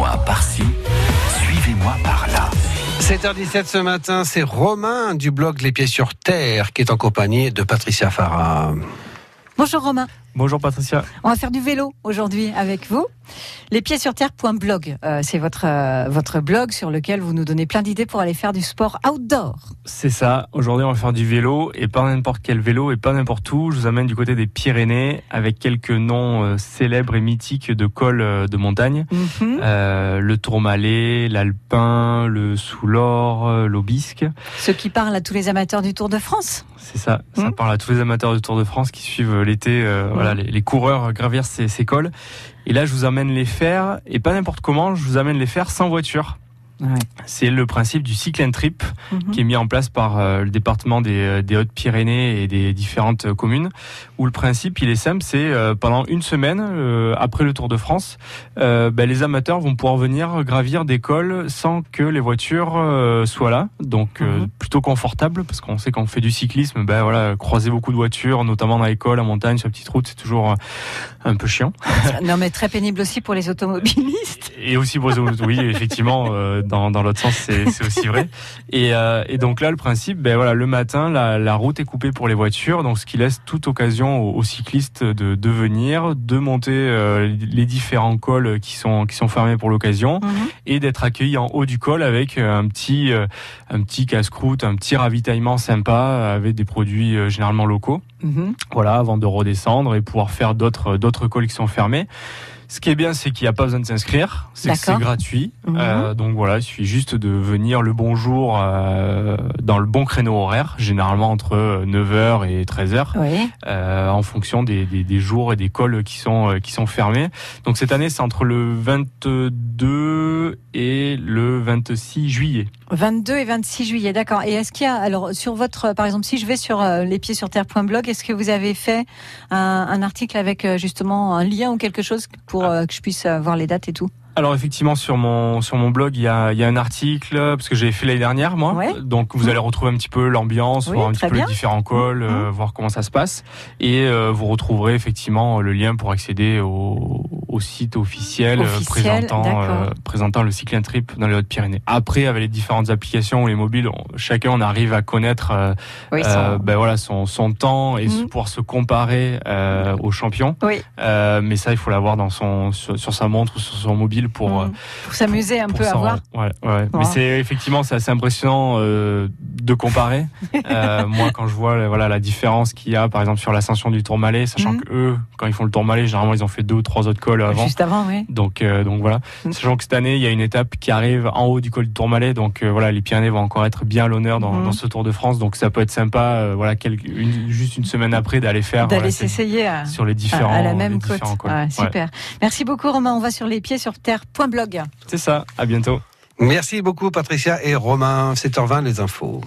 Suivez-moi par-ci, suivez-moi par-là. 7h17 ce matin, c'est Romain du blog Les Pieds sur Terre qui est en compagnie de Patricia Farah. Bonjour Romain. Bonjour Patricia. On va faire du vélo aujourd'hui avec vous. Les pieds sur terre.blog, euh, c'est votre, euh, votre blog sur lequel vous nous donnez plein d'idées pour aller faire du sport outdoor. C'est ça. Aujourd'hui, on va faire du vélo et pas n'importe quel vélo et pas n'importe où. Je vous amène du côté des Pyrénées avec quelques noms euh, célèbres et mythiques de cols de montagne. Mhm. le Tourmalet, l'Alpin, le Soulor, l'Aubisque. Ce qui parle à tous les amateurs du Tour de France. C'est ça. Ça Mhm. parle à tous les amateurs du Tour de France qui suivent l'été. Voilà, les, coureurs gravir ces, ces cols. Et là, je vous amène les faire et pas n'importe comment. Je vous amène les faire sans voiture. Ouais. C'est le principe du cycle and trip Mhm. qui est mis en place par euh, le département des, euh, des Hautes-Pyrénées et des différentes euh, communes. Où le principe, il est simple, c'est euh, pendant une semaine après le Tour de France, ben, les amateurs vont pouvoir venir gravir des cols sans que les voitures soient là. Donc Mhm. plutôt confortable parce qu'on sait qu'on fait du cyclisme, ben voilà, croiser beaucoup de voitures, notamment dans les cols, en montagne, sur la petite route, c'est toujours un peu chiant. non mais très pénible aussi pour les automobilistes. Et aussi pour les autres, oui, effectivement, euh, dans, dans l'autre sens, c'est aussi vrai. Et, euh, et donc là, le principe, ben voilà, le matin, la, la route est coupée pour les voitures, donc ce qui laisse toute occasion aux, aux cyclistes de, de venir, de monter euh, les différents cols qui sont qui sont fermés pour l'occasion, Mhm. et d'être accueillis en haut du col avec euh, un petit un petit casse-croûte, un petit ravitaillement sympa avec des produits généralement locaux Mhm. voilà, avant de redescendre et pouvoir faire d'autres d'autres cols qui sont fermés. Ce qui est bien, c'est qu'il n'y a pas besoin de s'inscrire, c'est gratuit. Mhm. Euh, donc voilà, il suffit juste de venir le bonjour euh, dans le bon créneau horaire, généralement entre 9h et 13h, Oui. euh, en fonction des, des, des jours et des cols qui sont euh, qui sont fermés. Donc cette année, c'est entre le 22 et le 26 juillet. 22 et 26 juillet, d'accord. Et est-ce qu'il y a, alors sur votre, par exemple, si je vais sur euh, lespiedsurterre.blog, est-ce que vous avez fait un, un article avec euh, justement un lien ou quelque chose pour euh, que je puisse euh, voir les dates et tout Alors effectivement sur mon sur mon blog il y a, il y a un article parce que j'avais fait l'année dernière moi Ouais. donc vous Mhm. allez retrouver un petit peu l'ambiance Oui, voir un petit peu bien. les différents calls Mhm. euh, voir comment ça se passe et euh, vous retrouverez effectivement le lien pour accéder au, au site officiel, euh, Officiel, présentant euh, présentant le cycle and trip dans les Hautes-Pyrénées. Après avec les différentes applications ou les mobiles on- chacun on arrive à connaître euh, Oui, euh, sans- ben voilà son son temps et Mhm. pouvoir se comparer euh, aux champions oui. Euh, mais ça il faut l'avoir dans son sur, sur sa montre ou sur son mobile pour euh, Mm. pour s'amuser un pour peu à voir. Ouais, ouais. Mais c'est effectivement c'est assez impressionnant euh, de comparer. Euh, moi, quand je vois voilà la différence qu'il y a, par exemple sur l'ascension du Tourmalet, sachant Mhm. que eux, quand ils font le Tourmalet, généralement ils ont fait deux ou trois autres cols avant. Juste avant, oui. Donc euh, donc voilà. Mhm. Sachant que cette année il y a une étape qui arrive en haut du col du Tourmalet, donc euh, voilà les Pyrénées vont encore être bien à l'honneur dans, Mhm. dans ce Tour de France. Donc ça peut être sympa, euh, voilà quelques- une- juste une semaine après d'aller faire D'aller voilà, s'essayer à, sur les différents à la même côte. Ouais, super. Merci beaucoup, Romain. On va sur les pieds sur terre.blog. C'est ça. À bientôt. Merci beaucoup Patricia et Romain, 7h20 les infos.